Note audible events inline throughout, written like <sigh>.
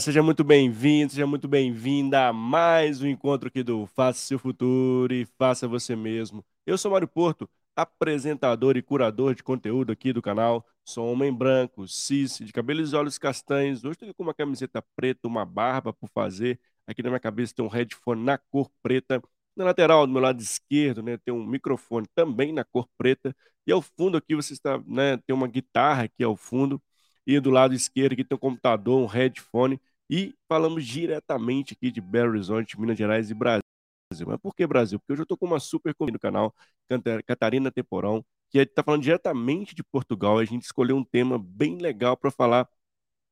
Seja muito bem-vindo, seja muito bem-vinda a mais um encontro aqui do Faça Seu Futuro e Faça Você Mesmo. Eu sou Mário Porto, apresentador e curador de conteúdo aqui do canal. Sou homem branco, cis, de cabelos e olhos castanhos. Hoje estou com uma camiseta preta, uma barba por fazer. Aqui na minha cabeça tem um headphone na cor preta. Na lateral, do meu lado esquerdo, né, tem um microfone também na cor preta. E ao fundo aqui você está, né, tem uma guitarra aqui ao fundo e do lado esquerdo aqui tem um computador, um headphone, e falamos diretamente aqui de Belo Horizonte, Minas Gerais e Brasil. Mas por que Brasil? Porque hoje eu estou com uma super convidada no canal, Catarina Temporão, que está falando diretamente de Portugal. A gente escolheu um tema bem legal para falar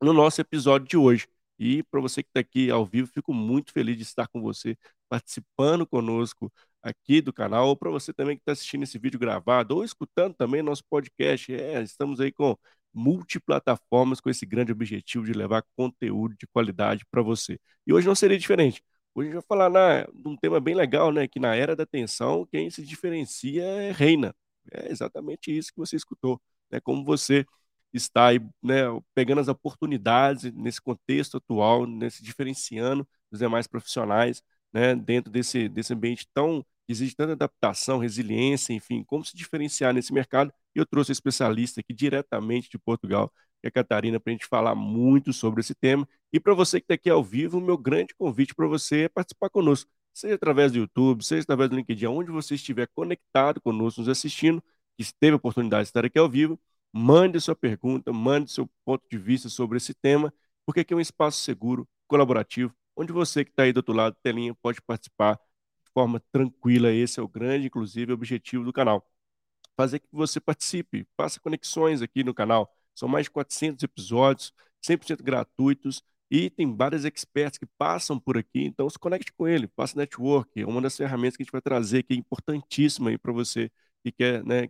no nosso episódio de hoje. E para você que está aqui ao vivo, fico muito feliz de estar com você, participando conosco aqui do canal, ou para você também que está assistindo esse vídeo gravado, ou escutando também nosso podcast. É, estamos aí com multiplataformas com esse grande objetivo de levar conteúdo de qualidade para você. E hoje não seria diferente. Hoje a gente vai falar na, de um tema bem legal, né? Que na era da atenção, quem se diferencia é reina. É exatamente isso que você escutou. Né? Como você está aí, né, pegando as oportunidades nesse contexto atual, nesse diferenciando dos demais profissionais, né, dentro desse, desse ambiente tão exige tanta adaptação, resiliência, enfim, como se diferenciar nesse mercado. E eu trouxe um especialista aqui diretamente de Portugal, que é a Catarina, para a gente falar muito sobre esse tema. E para você que está aqui ao vivo, o meu grande convite para você é participar conosco, seja através do YouTube, seja através do LinkedIn, onde você estiver conectado conosco, nos assistindo, que teve a oportunidade de estar aqui ao vivo, mande sua pergunta, mande seu ponto de vista sobre esse tema, porque aqui é um espaço seguro, colaborativo, onde você que está aí do outro lado da telinha pode participar forma tranquila. Esse é o grande, inclusive, objetivo do canal. Fazer que você participe, faça conexões aqui no canal. São mais de 400 episódios, 100% gratuitos, e tem vários experts que passam por aqui, então se conecte com ele, faça network, é uma das ferramentas que a gente vai trazer aqui, importantíssima aí para você que quer né,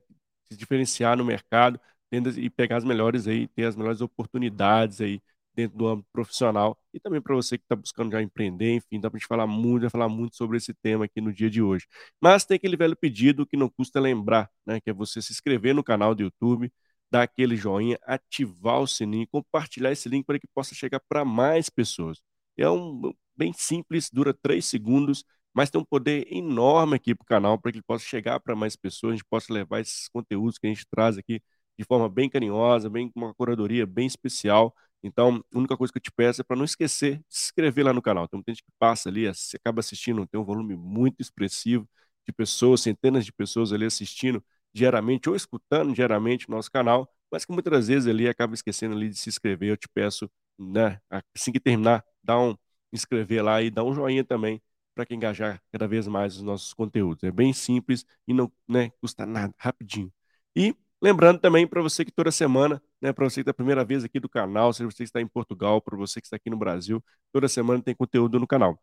se diferenciar no mercado e pegar as melhores aí, ter as melhores oportunidades aí dentro do âmbito profissional e também para você que está buscando já empreender, enfim, dá para gente falar muito, vai falar muito sobre esse tema aqui no dia de hoje. Mas tem aquele velho pedido que não custa lembrar, né, que é você se inscrever no canal do YouTube, dar aquele joinha, ativar o sininho, compartilhar esse link para que possa chegar para mais pessoas. É um bem simples, dura três segundos, mas tem um poder enorme aqui para o canal para que ele possa chegar para mais pessoas, a gente possa levar esses conteúdos que a gente traz aqui de forma bem carinhosa, bem com uma curadoria bem especial então, a única coisa que eu te peço é para não esquecer de se inscrever lá no canal. Tem muita gente que passa ali, acaba assistindo, tem um volume muito expressivo de pessoas, centenas de pessoas ali assistindo diariamente ou escutando diariamente o nosso canal, mas que muitas vezes ali acaba esquecendo ali de se inscrever. Eu te peço, né, assim que terminar, dá um inscrever lá e dá um joinha também para engajar cada vez mais os nossos conteúdos. É bem simples e não né, custa nada, rapidinho. E lembrando também para você que toda semana né, para você que está a primeira vez aqui do canal, se você está em Portugal, para você que está aqui no Brasil, toda semana tem conteúdo no canal.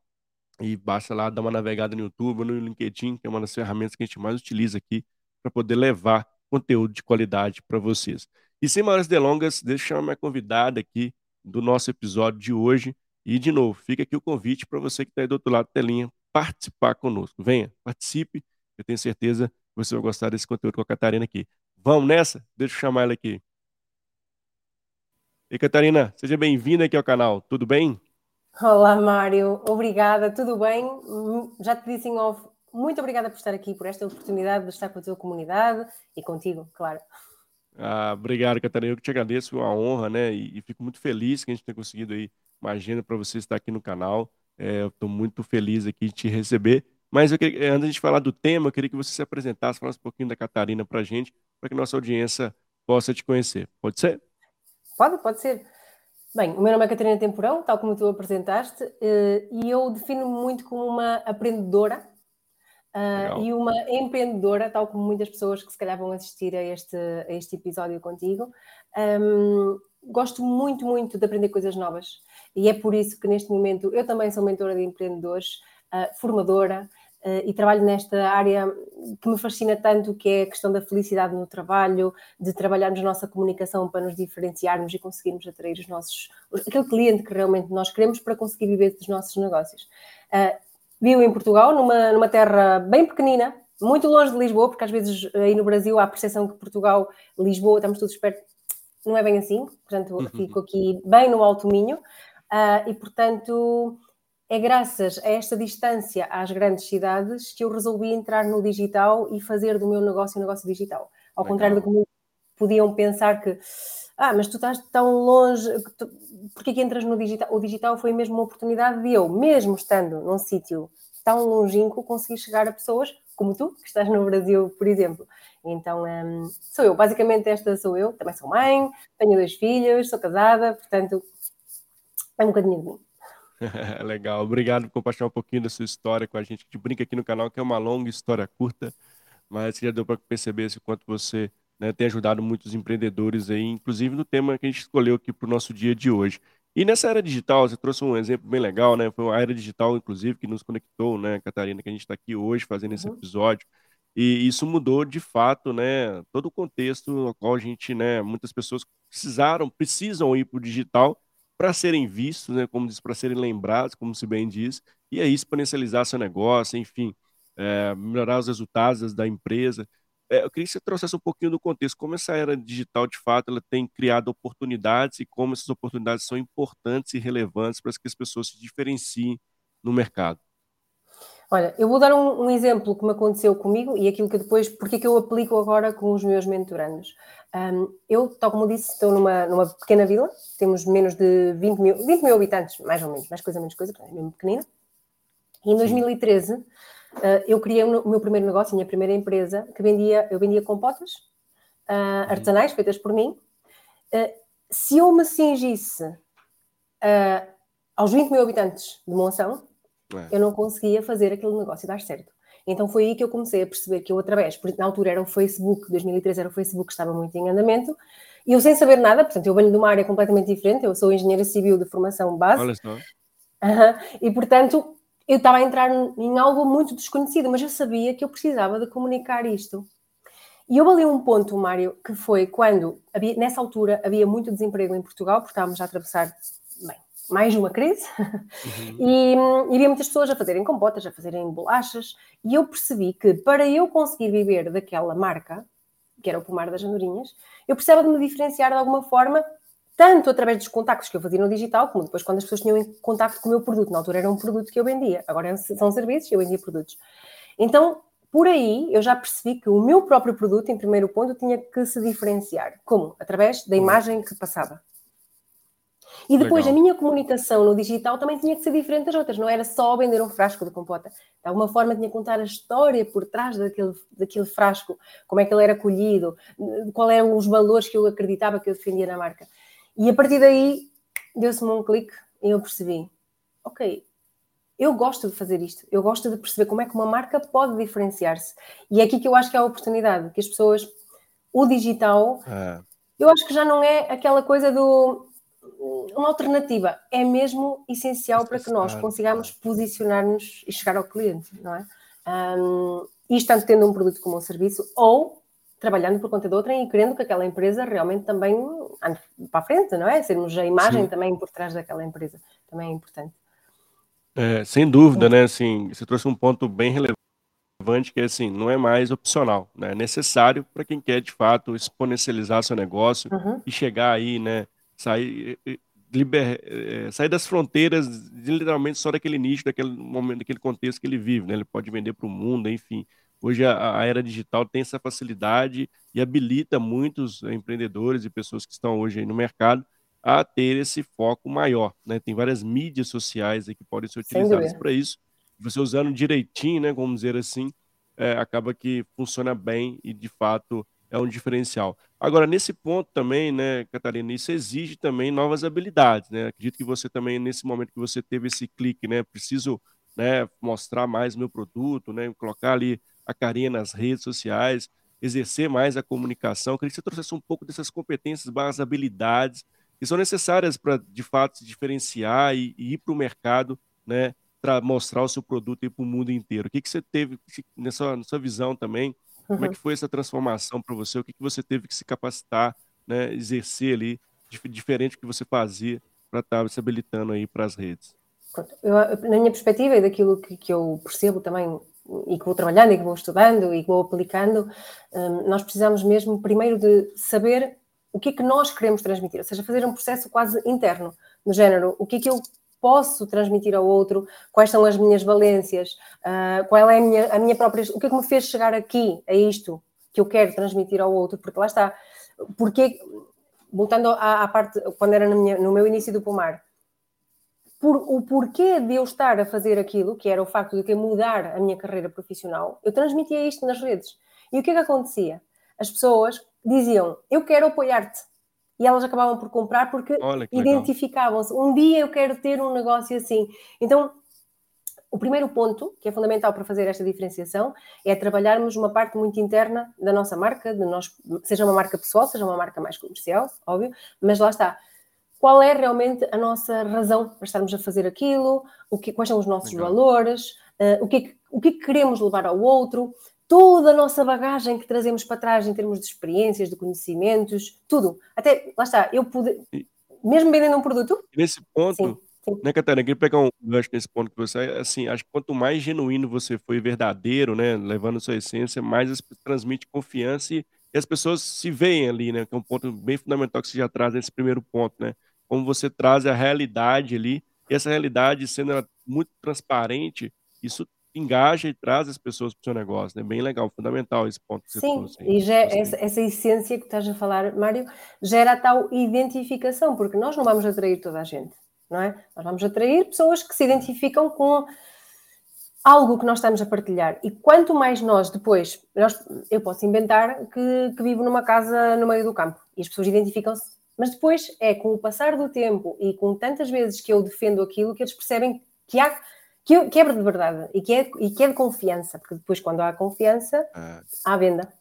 E basta lá dar uma navegada no YouTube, no LinkedIn, que é uma das ferramentas que a gente mais utiliza aqui para poder levar conteúdo de qualidade para vocês. E sem maiores delongas, deixa eu chamar minha convidada aqui do nosso episódio de hoje. E, de novo, fica aqui o convite para você que está aí do outro lado da telinha participar conosco. Venha, participe. Eu tenho certeza que você vai gostar desse conteúdo com a Catarina aqui. Vamos nessa? Deixa eu chamar ela aqui. E Catarina, seja bem-vinda aqui ao canal, tudo bem? Olá, Mário, obrigada, tudo bem? Já te disse em off, muito obrigada por estar aqui, por esta oportunidade de estar com a tua comunidade e contigo, claro. Ah, obrigado, Catarina, eu que te agradeço, é uma honra, né? E, e, fico muito feliz que a gente tenha conseguido aí uma agenda para você estar aqui no canal. É, estou muito feliz aqui de te receber. Mas queria, antes de falar do tema, eu queria que você se apresentasse, falasse um pouquinho da Catarina para a gente, para que nossa audiência possa te conhecer. Pode ser? Pode, pode ser. Bem, o meu nome é Catarina Temporão, tal como tu apresentaste, eh, e eu defino-me muito como uma aprendedora uh, e uma empreendedora, tal como muitas pessoas que se calhar vão assistir a este, a este episódio contigo. Um, gosto muito, muito de aprender coisas novas e é por isso que neste momento eu também sou mentora de empreendedores, uh, formadora, e trabalho nesta área que me fascina tanto, que é a questão da felicidade no trabalho, de trabalharmos a nossa comunicação para nos diferenciarmos e conseguirmos atrair os nossos, aquele cliente que realmente nós queremos para conseguir viver dos nossos negócios. Uh, vivo em Portugal, numa, numa terra bem pequenina, muito longe de Lisboa, porque às vezes aí no Brasil há a percepção que Portugal, Lisboa, estamos todos perto. não é bem assim, portanto, uhum. fico aqui bem no alto minho, uh, e portanto é graças a esta distância às grandes cidades que eu resolvi entrar no digital e fazer do meu negócio um negócio digital. Ao Legal. contrário do que podiam pensar que, ah, mas tu estás tão longe, tu, porque que entras no digital? O digital foi mesmo uma oportunidade de eu, mesmo estando num sítio tão longínquo, conseguir chegar a pessoas como tu, que estás no Brasil, por exemplo. Então, um, sou eu, basicamente esta sou eu, também sou mãe, tenho dois filhos, sou casada, portanto, é um bocadinho de mim. <laughs> Legal, obrigado por compartilhar um pouquinho da sua história com a gente. A gente brinca aqui no canal que é uma longa história curta, mas já deu para perceber o quanto você né, tem ajudado muitos empreendedores aí, inclusive no tema que a gente escolheu aqui para o nosso dia de hoje. E nessa era digital, você trouxe um exemplo bem legal, né? Foi uma era digital, inclusive, que nos conectou, né, Catarina, que a gente está aqui hoje fazendo esse uhum. episódio. E isso mudou de fato, né, todo o contexto no qual a gente, né, muitas pessoas precisaram, precisam ir para o digital para serem vistos, né, como diz, para serem lembrados, como se bem diz, e aí exponencializar seu negócio, enfim, é, melhorar os resultados da empresa. É, eu queria que você trouxesse um pouquinho do contexto, como essa era digital, de fato, ela tem criado oportunidades e como essas oportunidades são importantes e relevantes para que as pessoas se diferenciem no mercado. Olha, eu vou dar um, um, exemplo que me aconteceu comigo e aquilo que depois, porque é que eu aplico agora com os meus mentorandos. Um, eu, tal como disse, estou numa, numa pequena vila, temos menos de 20 mil, 20 mil habitantes, mais ou menos, mais coisa, menos coisa, é mesmo pequenina. E em 2013 uh, eu criei o meu primeiro negócio, a minha primeira empresa, que vendia, eu vendia compotas uh, artesanais feitas por mim. Uh, se eu me cingisse aos 20 mil habitantes de Monção, é. eu não conseguia fazer aquele negócio dar certo. Então foi aí que eu comecei a perceber que eu, através, porque na altura era o Facebook, 2013 era o Facebook que estava muito em andamento, e eu sem saber nada, portanto, eu venho de uma área completamente diferente, eu sou engenheira civil de formação base. Olha só. Uhum, e portanto, eu estava a entrar em algo muito desconhecido, mas eu sabia que eu precisava de comunicar isto. E houve ali um ponto, Mário, que foi quando, havia, nessa altura, havia muito desemprego em Portugal, porque estávamos a atravessar mais uma crise, uhum. e, e havia muitas pessoas a fazerem compotas, a fazerem bolachas, e eu percebi que para eu conseguir viver daquela marca, que era o Pomar das Andorinhas, eu precisava de me diferenciar de alguma forma, tanto através dos contactos que eu fazia no digital, como depois quando as pessoas tinham contacto com o meu produto. Na altura era um produto que eu vendia, agora são serviços e eu vendia produtos. Então, por aí, eu já percebi que o meu próprio produto, em primeiro ponto, tinha que se diferenciar. Como? Através da imagem que passava. E depois Legal. a minha comunicação no digital também tinha que ser diferente das outras, não era só vender um frasco de compota. De alguma forma tinha que contar a história por trás daquele, daquele frasco, como é que ele era colhido, qual eram os valores que eu acreditava que eu defendia na marca. E a partir daí deu-se-me um clique e eu percebi, ok, eu gosto de fazer isto, eu gosto de perceber como é que uma marca pode diferenciar-se. E é aqui que eu acho que há a oportunidade, que as pessoas, o digital, é. eu acho que já não é aquela coisa do uma alternativa é mesmo essencial para que nós consigamos posicionar-nos e chegar ao cliente, não é? Um, isto tanto tendo um produto como um serviço ou trabalhando por conta de outra e querendo que aquela empresa realmente também ande para a frente, não é? Sermos a imagem Sim. também por trás daquela empresa, também é importante. É, sem dúvida, né? Assim, você trouxe um ponto bem relevante que é assim, não é mais opcional, né? É necessário para quem quer de fato exponencializar seu negócio uhum. e chegar aí, né? Sair, liber, é, sair das fronteiras, literalmente só daquele nicho, daquele momento, daquele contexto que ele vive, né? Ele pode vender para o mundo, enfim. Hoje a, a, era digital tem essa facilidade e habilita muitos empreendedores e pessoas que estão hoje no mercado a ter esse foco maior, né? Tem várias mídias sociais que podem ser utilizadas para isso. Você usando direitinho, né, vamos dizer assim, é, acaba que funciona bem e de fato é um diferencial. Agora, nesse ponto também, né, Catarina, isso exige também novas habilidades, né? Acredito que você também, nesse momento que você teve esse clique, né, preciso né, mostrar mais meu produto, né, colocar ali a carinha nas redes sociais, exercer mais a comunicação. Queria que você trouxesse um pouco dessas competências, barras habilidades que são necessárias para, de fato, se diferenciar e, e ir para o mercado, né, para mostrar o seu produto para o mundo inteiro. O que, que você teve nessa, nessa visão também? Como é que foi essa transformação para você? O que, que você teve que se capacitar, né, exercer ali, diferente do que você fazia para estar tá se habilitando aí para as redes? Eu, na minha perspectiva e daquilo que, que, eu percebo também e que vou trabalhando e que vou estudando e que vou aplicando, um, nós precisamos mesmo primeiro de saber o que é que nós queremos transmitir, ou seja, fazer um processo quase interno, no género, o que é que eu posso transmitir ao outro, quais são as minhas valências, uh, qual é a minha, a minha própria, o que é que me fez chegar aqui, a isto que eu quero transmitir ao outro, porque lá está, porque, voltando à, à parte, quando era minha, no meu início do pomar, por, o porquê de eu estar a fazer aquilo, que era o facto de eu mudar a minha carreira profissional, eu transmitia isto nas redes. E o que é que acontecia? As pessoas diziam, eu quero apoiar-te. E elas acabavam por comprar porque identificavam-se. Um dia eu quero ter um negócio assim. Então, o primeiro ponto, que é fundamental para fazer esta diferenciação, é trabalharmos uma parte muito interna da nossa marca, de nós, seja uma marca pessoal, seja uma marca mais comercial, óbvio, mas lá está qual é realmente a nossa razão para estarmos a fazer aquilo, o que, quais são os nossos Legal. valores, uh, o, que é o é que queremos levar ao outro, toda a nossa bagagem que trazemos para trás em termos de experiências, de conhecimentos, tudo. Até, lá está, eu pude, mesmo vendendo um produto. Nesse ponto, sim, sim. né, Catarina, queria pegar um gancho nesse ponto que você, assim, acho que quanto mais genuíno você foi verdadeiro, né, levando sua essência, mais transmite confiança e, e as pessoas se veem ali, né, que é um ponto bem fundamental que você já traz nesse primeiro ponto, né, como você traz a realidade ali, e essa realidade sendo muito transparente, isso engaja e traz as pessoas para o seu negócio, né? Bem legal, fundamental esse ponto que você Sim, trouxe. e já, essa, essa, essência que estás a falar, Mário, gera a tal identificação, porque nós não vamos atrair toda a gente, não é? Nós vamos atrair pessoas que se identificam com algo que nós estamos a partilhar. E quanto mais nós depois, nós, eu posso inventar que, que vivo numa casa no meio do campo e as pessoas identificam-se mas depois é com o passar do tempo e com tantas vezes que eu defendo aquilo que eles percebem que há que, que é de verdade e que, é, e que é de confiança, porque depois, quando há confiança, ah. há venda.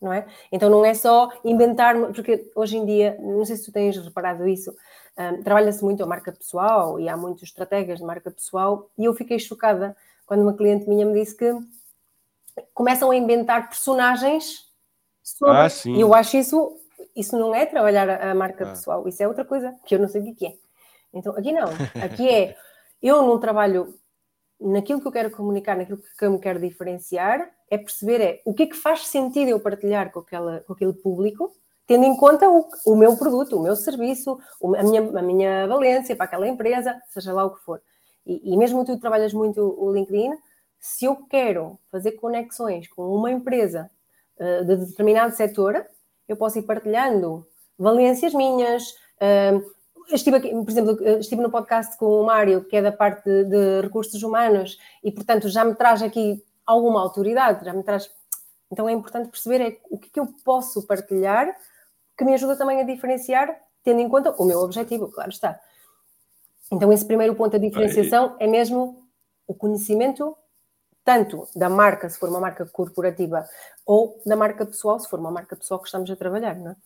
Não é? Então não é só inventar, porque hoje em dia, não sei se tu tens reparado isso, um, trabalha-se muito a marca pessoal e há muitos estrategas de marca pessoal e eu fiquei chocada quando uma cliente minha me disse que começam a inventar personagens sobre, ah, e eu acho isso isso não é trabalhar a, marca ah. pessoal, isso é outra coisa que eu não sei o que é. Então, aqui não. <laughs> Aqui é, eu não trabalho naquilo que eu quero comunicar, naquilo que eu me quero diferenciar, é perceber é, o que é que faz sentido eu partilhar com, aquela, com aquele público, tendo em conta o, o meu produto, o meu serviço, a, minha, a minha valência para aquela empresa, seja lá o que for. E, e mesmo tu trabalhas muito o LinkedIn, se eu quero fazer conexões com uma empresa uh, de determinado setor, eu posso ir partilhando valências minhas. Uh, estive aqui, por exemplo, estive no podcast com o Mário, que é da parte de, de, recursos humanos, e portanto já me traz aqui alguma autoridade, já me traz. Então é importante perceber é, o que, é que eu posso partilhar que me ajuda também a diferenciar, tendo em conta o meu objetivo, claro está. Então, esse primeiro ponto da diferenciação é mesmo o conhecimento tanto da marca, se for uma marca corporativa, ou da marca pessoal, se for uma marca pessoal que estamos a trabalhar, não é?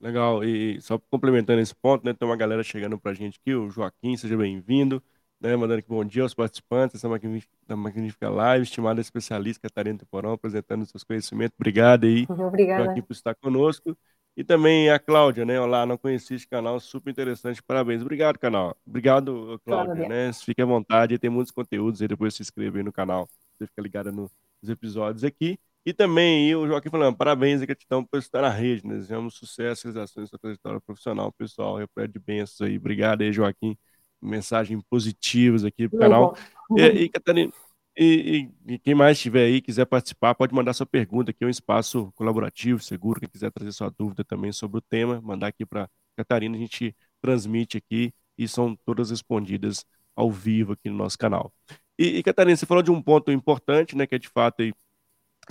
Legal, e só complementando esse ponto, né, tem uma galera chegando para a gente aqui, o Joaquim, seja bem-vindo, né, mandando aqui bom dia aos participantes da Magnífica Live, estimada especialista Catarina Temporão, apresentando seus conhecimentos, obrigado aí, <laughs> Obrigada. Joaquim, por estar conosco, e também a Cláudia, né? Olá, não conheci esse canal, super interessante, parabéns. Obrigado, canal. Obrigado, Cláudia, né? Fique à vontade, tem muitos conteúdos aí, depois se inscreve aí no canal, você fica ligado nos episódios aqui. E também o Joaquim falando, parabéns e gratidão por estar na rede, né? Desejamos sucesso e realizações da trajetória profissional, pessoal. Repleto de bênçãos aí. Obrigado aí, Joaquim. Mensagens positivas aqui pro canal. E, e Catarina, e, e, e, quem mais estiver aí, quiser participar, pode mandar sua pergunta aqui, é um espaço colaborativo, seguro. Quem quiser trazer sua dúvida também sobre o tema, mandar aqui para Catarina, a gente transmite aqui e são todas respondidas ao vivo aqui no nosso canal. E, e Catarina, você falou de um ponto importante, né, que é de fato aí,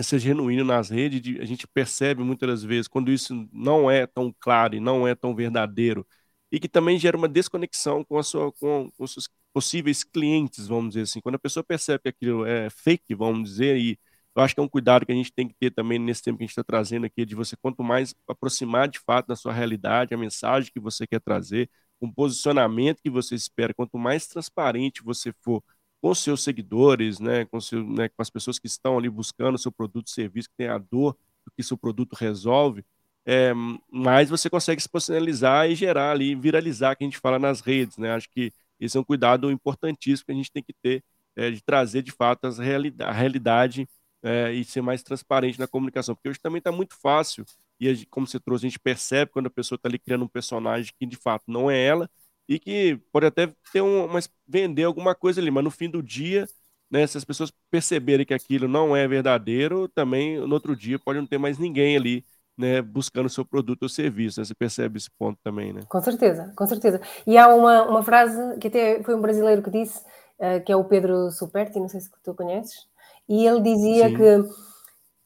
ser genuíno nas redes, de, a gente percebe muitas das vezes quando isso não é tão claro e não é tão verdadeiro, e que também gera uma desconexão com, a sua, com, com os seus possíveis clientes, vamos dizer assim. Quando a pessoa percebe que aquilo é fake, vamos dizer, e eu acho que é um cuidado que a gente tem que ter também nesse tempo que a gente está trazendo aqui, de você quanto mais aproximar de fato da sua realidade, a mensagem que você quer trazer, o posicionamento que você espera, quanto mais transparente você for com seus seguidores, né, com, seu, né, com as pessoas que estão ali buscando seu produto, serviço, que tem a dor do que seu produto resolve, é, mais você consegue se posicionalizar e gerar ali, viralizar, que a gente fala nas redes, né? Acho que esse é um cuidado importantíssimo que a gente tem que ter é, de trazer de fato as realidade, a realidade é, e ser mais transparente na comunicação, porque hoje também está muito fácil e como você trouxe, a gente percebe quando a pessoa está ali criando um personagem que de fato não é ela e que pode até ter um, uma, vender alguma coisa ali, mas no fim do dia, né, se as pessoas perceberem que aquilo não é verdadeiro, também no outro dia pode não ter mais ninguém ali né, buscando o seu produto ou serviço. Né? Você percebe esse ponto também, né? Com certeza, com certeza. E há uma, uma frase que até foi um brasileiro que disse, uh, que é o Pedro Superti, não sei se tu conheces, e ele dizia Sim. que,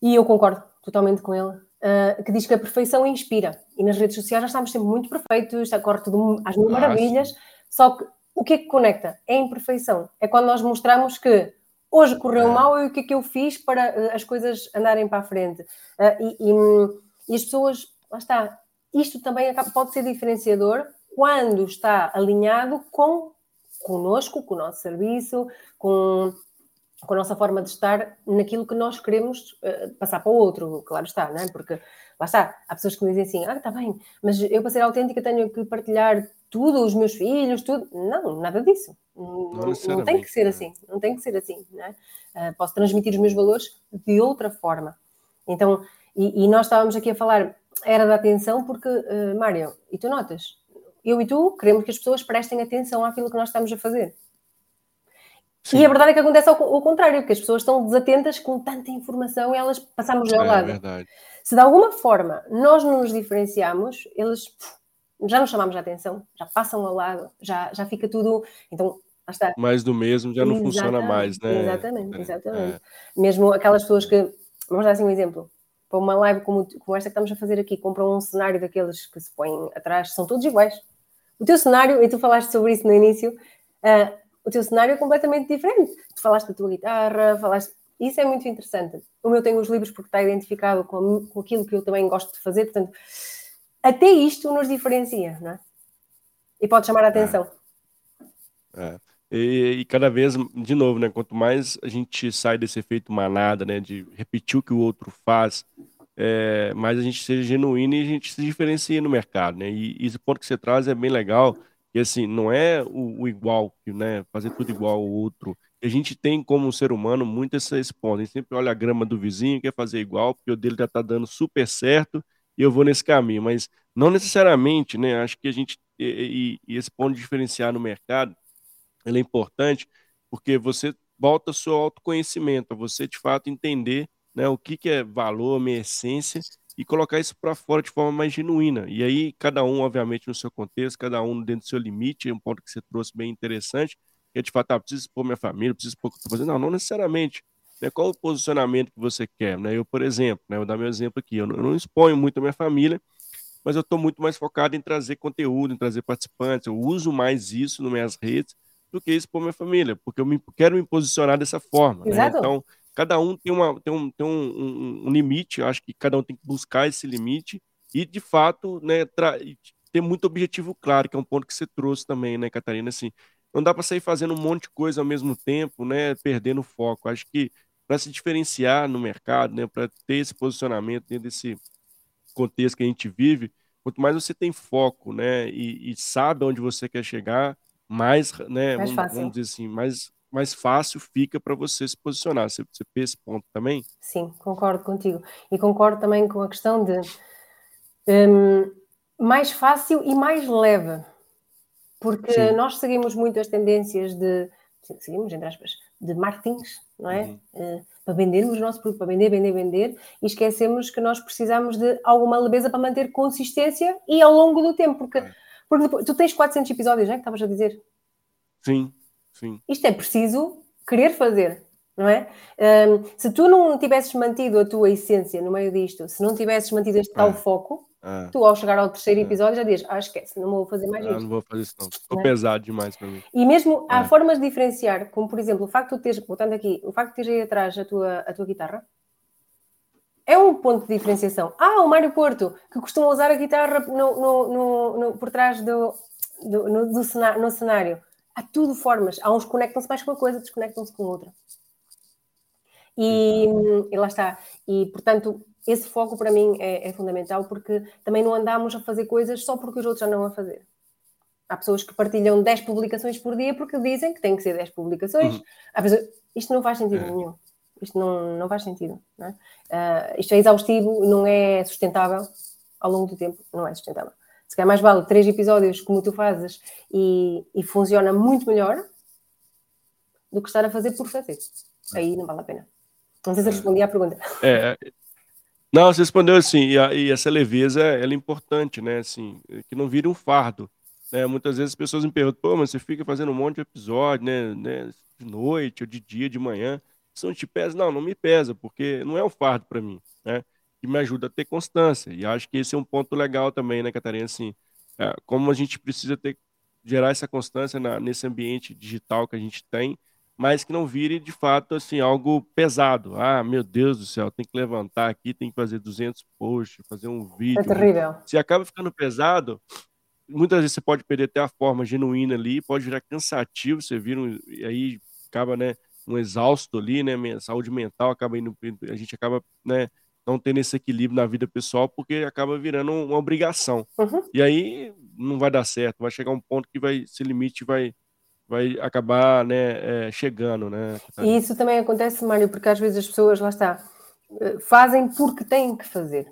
e eu concordo totalmente com ele, uh, que diz que a perfeição inspira. E nas redes sociais já estamos sempre muito perfeitos, está corre tudo às mil ah, maravilhas, só que o que é que conecta? É a imperfeição. É quando nós mostramos que hoje correu é. mal e o que é que eu fiz para uh, as coisas andarem para a frente. Uh, e, e, e, as pessoas, lá está, isto também pode ser diferenciador quando está alinhado com conosco, com o nosso serviço, com com a nossa forma de estar naquilo que nós queremos uh, passar para o outro, claro está, não é? Porque lá está, há pessoas que me dizem assim: ah, está bem, mas eu para ser autêntica tenho que partilhar tudo, os meus filhos, tudo. Não, nada disso. Não, não tem que ser assim, não tem que ser assim, não é? Uh, posso transmitir os meus valores de outra forma. Então, e, e, nós estávamos aqui a falar, era da atenção, porque, uh, Mário, e tu notas, eu e tu queremos que as pessoas prestem atenção àquilo que nós estamos a fazer. Sim. E a verdade é que acontece ao, ao, contrário, que as pessoas estão desatentas com tanta informação e elas passamos ao é, lado. Verdade. Se de alguma forma nós nos diferenciamos, eles já nos chamamos a atenção, já passam ao lado, já, já fica tudo. Então, lá está. Mais do mesmo já não exatamente, funciona mais, né? Exatamente, é, exatamente. É. Mesmo aquelas pessoas que, vamos dar assim um exemplo, para uma live como, como esta que estamos a fazer aqui, compram um cenário daqueles que se põem atrás, são todos iguais. O teu cenário, e tu falaste sobre isso no início, uh, o teu cenário é completamente diferente. Tu falaste da tua guitarra, falaste. Isso é muito interessante. O meu tem os livros porque está identificado com, com aquilo que eu também gosto de fazer, portanto, até isto nos diferencia, não é? E pode chamar a atenção. É. é. E, e, cada vez, de novo, né? Quanto mais a gente sai desse efeito manada, né? De repetir o que o outro faz, é, mais a gente seja genuíno e a gente se diferencia no mercado, né? E, e esse ponto que você traz é bem legal e assim, não é o, o igual, né? Fazer tudo igual ao outro. A gente tem como ser humano muito essa ponto. A gente sempre olha a grama do vizinho, quer fazer igual, porque o dele já está dando super certo e eu vou nesse caminho. Mas não necessariamente, né? Acho que a gente. E, e esse ponto de diferenciar no mercado ele é importante porque você volta seu autoconhecimento, você de fato entender né, o que, que é valor, minha essência e colocar isso para fora de forma mais genuína. E aí, cada um, obviamente, no seu contexto, cada um dentro do seu limite, é um ponto que você trouxe bem interessante, que é de fato, ah, preciso expor minha família, preciso expor o que eu estou fazendo. Não, não necessariamente. Né? Qual o posicionamento que você quer? Né? Eu, por exemplo, né, vou dar meu exemplo aqui, eu não, eu não exponho muito a minha família, mas eu estou muito mais focado em trazer conteúdo, em trazer participantes, eu uso mais isso nas minhas redes do que expor minha família, porque eu me, quero me posicionar dessa forma. Né? Então, cada um tem, uma, tem, um, tem um, um, um limite, acho que cada um tem que buscar esse limite e, de fato, né, ter muito objetivo claro, que é um ponto que você trouxe também, né, Catarina? Assim, não dá para sair fazendo um monte de coisa ao mesmo tempo, né, perdendo foco. Acho que para se diferenciar no mercado, né, para ter esse posicionamento dentro desse contexto que a gente vive, quanto mais você tem foco, né, e, e sabe onde você quer chegar, mais, né, mais vamos, vamos dizer assim, mais mais fácil fica para você se posicionar. Você, você vê esse ponto também? Sim, concordo contigo. E concordo também com a questão de um, mais fácil e mais leve. Porque Sim. nós seguimos muito as tendências de, seguimos, entre aspas, de marketings, não é? Uhum. Uh, para vendermos o nosso produto, para vender, vender, vender, e esquecemos que nós precisamos de alguma leveza para manter consistência e ao longo do tempo, porque, é. porque depois, tu tens 400 episódios, não é? Que estavas a dizer? Sim. Sim. Isto é preciso querer fazer, não é? Um, se tu não tivesses mantido a tua essência no meio disto, se não tivesses mantido este tal ah. foco, ah. tu ao chegar ao terceiro ah. episódio já dizes, ah, esquece, não vou fazer mais ah, isto. Não vou fazer isso não, não é? pesado demais para mim. E mesmo há formas de diferenciar, como por exemplo, o facto de teres, voltando aqui, o facto de teres aí atrás a tua, a tua guitarra, é um ponto de diferenciação. Ah, o Mário Porto, que costuma usar a guitarra no, no, no, no por trás do, do, no, do cenário, no cenário há tudo formas. Há uns que conectam-se mais com uma coisa, desconectam-se com outra. E, e, lá está. E, portanto, esse foco para mim é, é, fundamental porque também não andamos a fazer coisas só porque os outros andam a fazer. Há pessoas que partilham 10 publicações por dia porque dizem que tem que ser 10 publicações. Uhum. Pessoas... Isto não faz sentido é. nenhum. Isto não, não faz sentido. Não é? uh, isto é exaustivo, não é sustentável ao longo do tempo não é sustentável. Se calhar mais vale três episódios como tu fazes e, e funciona muito melhor do que estar a fazer por fazer. Aí não vale a pena. Não sei se respondi à pergunta. É, não, você respondeu assim, e, a, e essa leveza ela é importante, né? Assim, que não vire um fardo. Né? Muitas vezes as pessoas me perguntam, pô, mas você fica fazendo um monte de episódio, né? né de noite, ou de dia, de manhã. Isso não te pesa? Não, não me pesa, porque não é um fardo para mim, né? Que me ajuda a ter constância. E acho que esse é um ponto legal também, né, Catarina? Assim, é, como a gente precisa ter, gerar essa constância na, nesse ambiente digital que a gente tem, mas que não vire de fato assim algo pesado. Ah, meu Deus do céu, tem que levantar aqui, tem que fazer 200 posts, fazer um vídeo. É terrível. Se acaba ficando pesado, muitas vezes você pode perder até a forma genuína ali, pode virar cansativo, você vira um, e aí acaba, né, um exausto ali, né, saúde mental acaba indo, a gente acaba, né, não tendo esse equilíbrio na vida pessoal porque acaba virando uma obrigação. Uhum. E aí não vai dar certo, vai chegar um ponto que vai, esse limite vai vai acabar né, é, chegando, né? E isso também acontece, Mário, porque às vezes as pessoas, lá está, eh, fazem porque têm que fazer.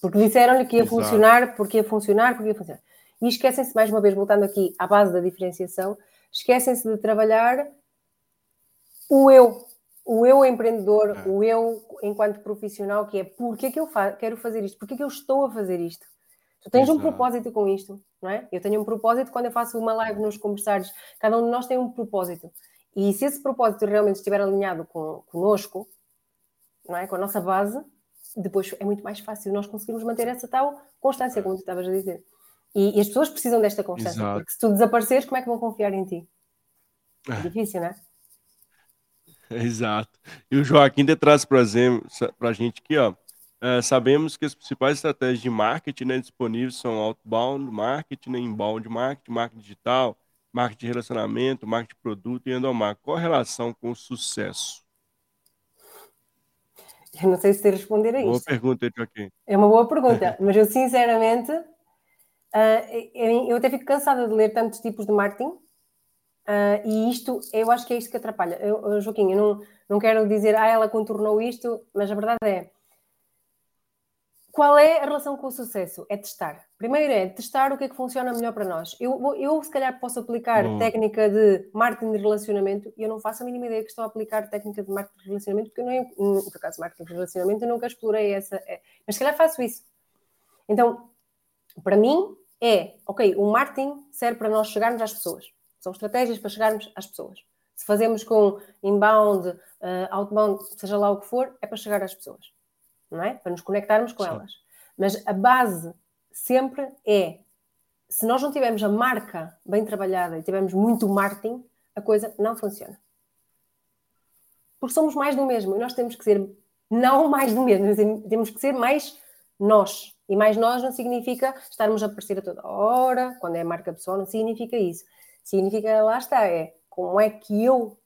Porque disseram-lhe que ia Exato. funcionar, porque ia funcionar, porque ia funcionar. E esquecem-se, mais uma vez, voltando aqui à base da diferenciação, esquecem-se de trabalhar o eu, o eu empreendedor, é. o eu enquanto profissional, que é porque é que eu fa quero fazer isto, porque é que eu estou a fazer isto. Tu tens Exato. um propósito com isto, não é? Eu tenho um propósito quando eu faço uma live nos conversários. Cada um de nós tem um propósito. E se esse propósito realmente estiver alinhado com, conosco, não é? com a nossa base, depois é muito mais fácil nós conseguirmos manter essa tal constância, como tu estavas a dizer. E, e as pessoas precisam desta constância, Exato. porque se tu desapareceres, como é que vão confiar em ti? É, é. difícil, não é? <laughs> Exato. E o Joaquim de traz para a gente aqui, ó. Uh, sabemos que as principais estratégias de marketing né, disponíveis são outbound marketing, né, inbound marketing, marketing digital, marketing de relacionamento, marketing de produto e endomarketing. Qual a relação com o sucesso? Eu não sei se sei responder a isso. Boa pergunta, Joaquim. É uma boa pergunta, <laughs> mas eu sinceramente, uh, eu até fico cansada de ler tantos tipos de marketing uh, e isto, eu acho que é isto que atrapalha. Eu, Joaquim, eu não, não quero dizer, ah, ela contornou isto, mas a verdade é, qual é a relação com o sucesso? É testar. Primeiro é testar o que é que funciona melhor para nós. Eu, eu se calhar, posso aplicar hum. técnica de marketing de relacionamento e eu não faço a mínima ideia que estou a aplicar técnica de marketing de relacionamento, porque eu não, hum, por acaso, marketing de relacionamento eu nunca explorei essa. É, mas se calhar faço isso. Então, para mim, é, ok, o marketing serve para nós chegarmos às pessoas. São estratégias para chegarmos às pessoas. Se fazemos com inbound, uh, outbound, seja lá o que for, é para chegar às pessoas não é? Para nos conectarmos com Sim. elas. Mas a base sempre é, se nós não tivermos a marca bem trabalhada e tivermos muito marketing, a coisa não funciona. Porque somos mais do mesmo e nós temos que ser não mais do mesmo, temos que ser mais nós. E mais nós não significa estarmos a aparecer a toda hora, quando é marca pessoal, não significa isso. Significa, lá está, é como é que eu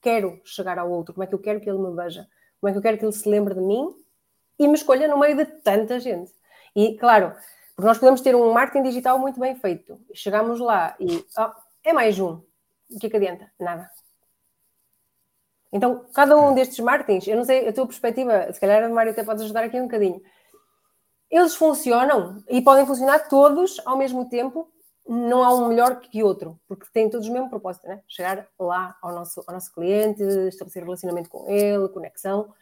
quero chegar ao outro, como é que eu quero que ele me veja, como é que eu quero que ele se lembre de mim e me escolha no meio de tanta gente. E, claro, porque nós podemos ter um marketing digital muito bem feito. Chegamos lá e oh, é mais um. O que é que adianta? Nada. Então, cada um destes marketings, eu não sei a tua perspectiva, se calhar a Mário até pode ajudar aqui um bocadinho. Eles funcionam e podem funcionar todos ao mesmo tempo, não há um melhor que outro, porque têm todos o mesmo propósito, né? Chegar lá ao nosso, ao nosso cliente, estabelecer relacionamento com ele, conexão.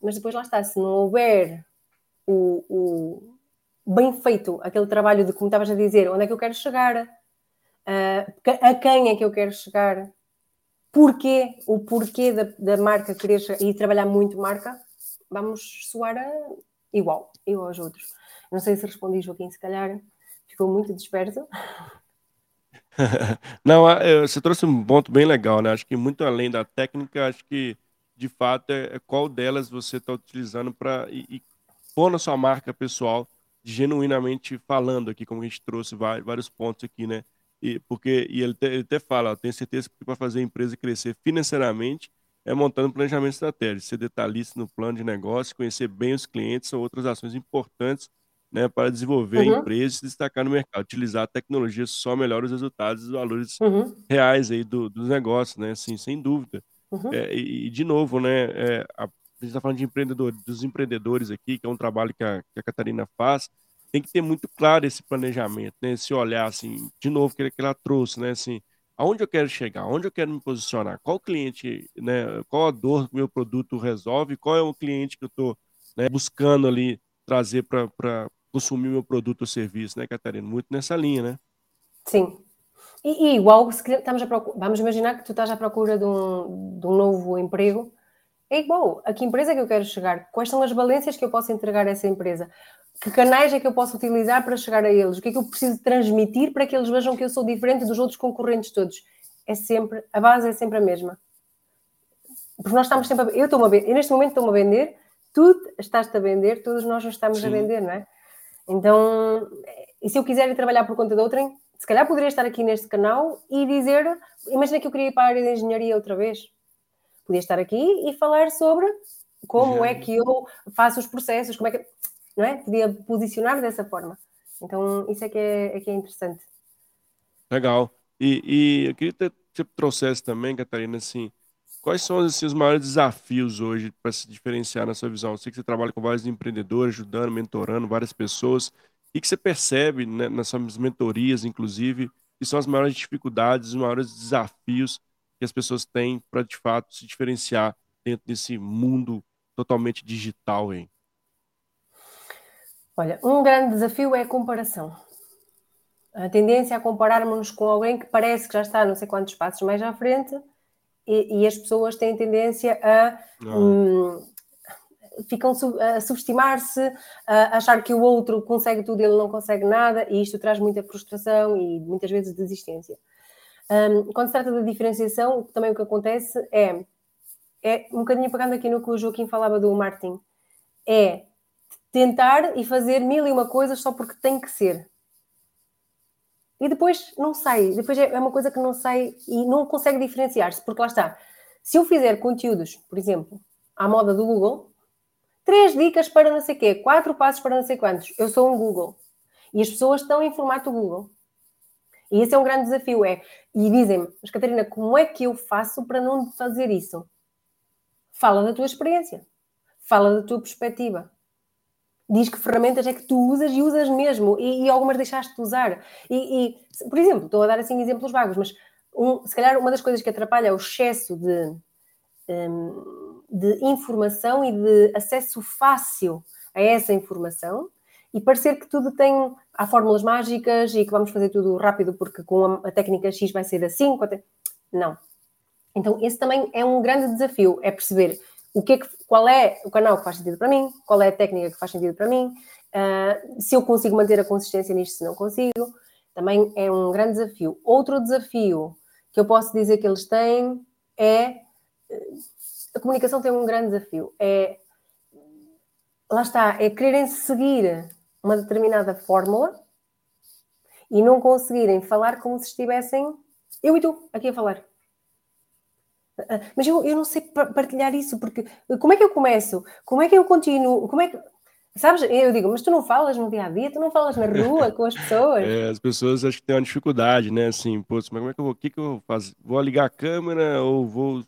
Mas depois lá está, se não houver o, o bem feito, aquele trabalho de, como estavas a dizer, onde é que eu quero chegar, uh, a quem é que eu quero chegar, porquê, o porquê da, da marca querer e trabalhar muito marca, vamos soar a, igual, igual aos outros. Não sei se respondi, Joaquim, se calhar ficou muito disperso. <laughs> Não, você trouxe um ponto bem legal, né? Acho que muito além da técnica, acho que de fato é, é qual delas você está utilizando para e, e pôr na sua marca pessoal, genuinamente falando aqui, como a gente trouxe vários, pontos aqui, né? E, porque, e ele, até, ele até fala, ó, tenho certeza que para fazer a empresa crescer financeiramente é montando um planejamento estratégico, ser detalhista no plano de negócio, conhecer bem os clientes, são outras ações importantes né, para desenvolver uhum. a empresa e se destacar no mercado. Utilizar a tecnologia só melhora os resultados e os valores uhum. reais aí do, dos negócios, né? Assim, sem dúvida. Uhum. É, e, de novo, né, é, a, a gente está falando de empreendedor, dos empreendedores aqui, que é um trabalho que a, que a Catarina faz, tem que ter muito claro esse planejamento, né? Esse olhar, assim, de novo, que ela trouxe, né? Assim, aonde eu quero chegar, onde eu quero me posicionar, qual cliente, né? Qual a dor que o meu produto resolve, qual é o cliente que eu estou né, buscando ali trazer para consumir meu produto ou serviço, né, Catarina? Muito nessa linha, né? Sim. E, e igual, se estamos a procura, vamos imaginar que tu estás à procura de um, de um novo emprego, é igual. A que empresa é que eu quero chegar? Quais são as valências que eu posso entregar a essa empresa? Que canais é que eu posso utilizar para chegar a eles? O que é que eu preciso transmitir para que eles vejam que eu sou diferente dos outros concorrentes todos? É sempre, a base é sempre a mesma. Porque nós estamos sempre a, eu estou a vender, neste momento estou-me a vender, tu estás-te a vender, todos nós nos estamos Sim. a vender, não é? Então, e se eu quiser ir trabalhar por conta de outrem, se calhar poderia estar aqui neste canal e dizer, imagina que eu queria ir para a área de engenharia outra vez. Podia estar aqui e falar sobre como Já. é que eu faço os processos, como é que, não é? Podia posicionar dessa forma. Então, isso é que é, é, que é interessante. Legal. E, e eu queria que você trouxesse também, Catarina, assim, quais são assim, os maiores desafios hoje para se diferenciar na sua visão? Eu sei que você trabalha com vários empreendedores, ajudando, mentorando várias pessoas. E que você percebe né, nas suas mentorias, inclusive, que são as maiores dificuldades, os maiores desafios que as pessoas têm para, de fato, se diferenciar dentro desse mundo totalmente digital, hein? Olha, um grande desafio é a comparação. A tendência a compararmos com alguém que parece que já está não sei quantos passos mais à frente e, e as pessoas têm tendência a hum, ficam a subestimar-se, a achar que o outro consegue tudo e ele não consegue nada, e isto traz muita frustração e muitas vezes desistência. Um, quando se trata da diferenciação, também o que acontece é, é um bocadinho pegando aqui no que o Joaquim falava do Martin, é tentar e fazer mil e uma coisas só porque tem que ser. E depois não sai, depois é, é uma coisa que não sai e não consegue diferenciar-se, porque lá está. Se eu fizer conteúdos, por exemplo, à moda do Google, três dicas para não sei quê, quatro passos para não sei quantos, eu sou um Google. E as pessoas estão em formato Google. E esse é um grande desafio, é. E dizem-me, mas Catarina, como é que eu faço para não fazer isso? Fala da tua experiência. Fala da tua perspectiva diz que ferramentas é que tu usas e usas mesmo, e, e algumas deixaste de usar. E, e, por exemplo, estou a dar assim exemplos vagos, mas um, se calhar uma das coisas que atrapalha é o excesso de, um, de informação e de acesso fácil a essa informação e parecer que tudo tem há fórmulas mágicas e que vamos fazer tudo rápido porque com a, a técnica X vai ser assim. Não. Então, esse também é um grande desafio, é perceber o que, é que qual é o canal que faz sentido para mim, qual é a técnica que faz sentido para mim, uh, se eu consigo manter a consistência nisto, se não consigo, também é um grande desafio. Outro desafio que eu posso dizer que eles têm é a comunicação tem um grande desafio. É lá está, é quererem seguir uma determinada fórmula e não conseguirem falar como se estivessem eu e tu aqui a falar. Ah, mas eu, eu não sei partilhar isso, porque como é que eu começo? Como é que eu continuo? Como é que. Sabes, eu digo, mas tu não falas no dia a dia, tu não falas na rua com as pessoas. <laughs> É, as pessoas acho que têm uma dificuldade, né? Assim, pô, mas como é que eu vou? O que, que eu vou fazer? Vou ligar a câmera ou vou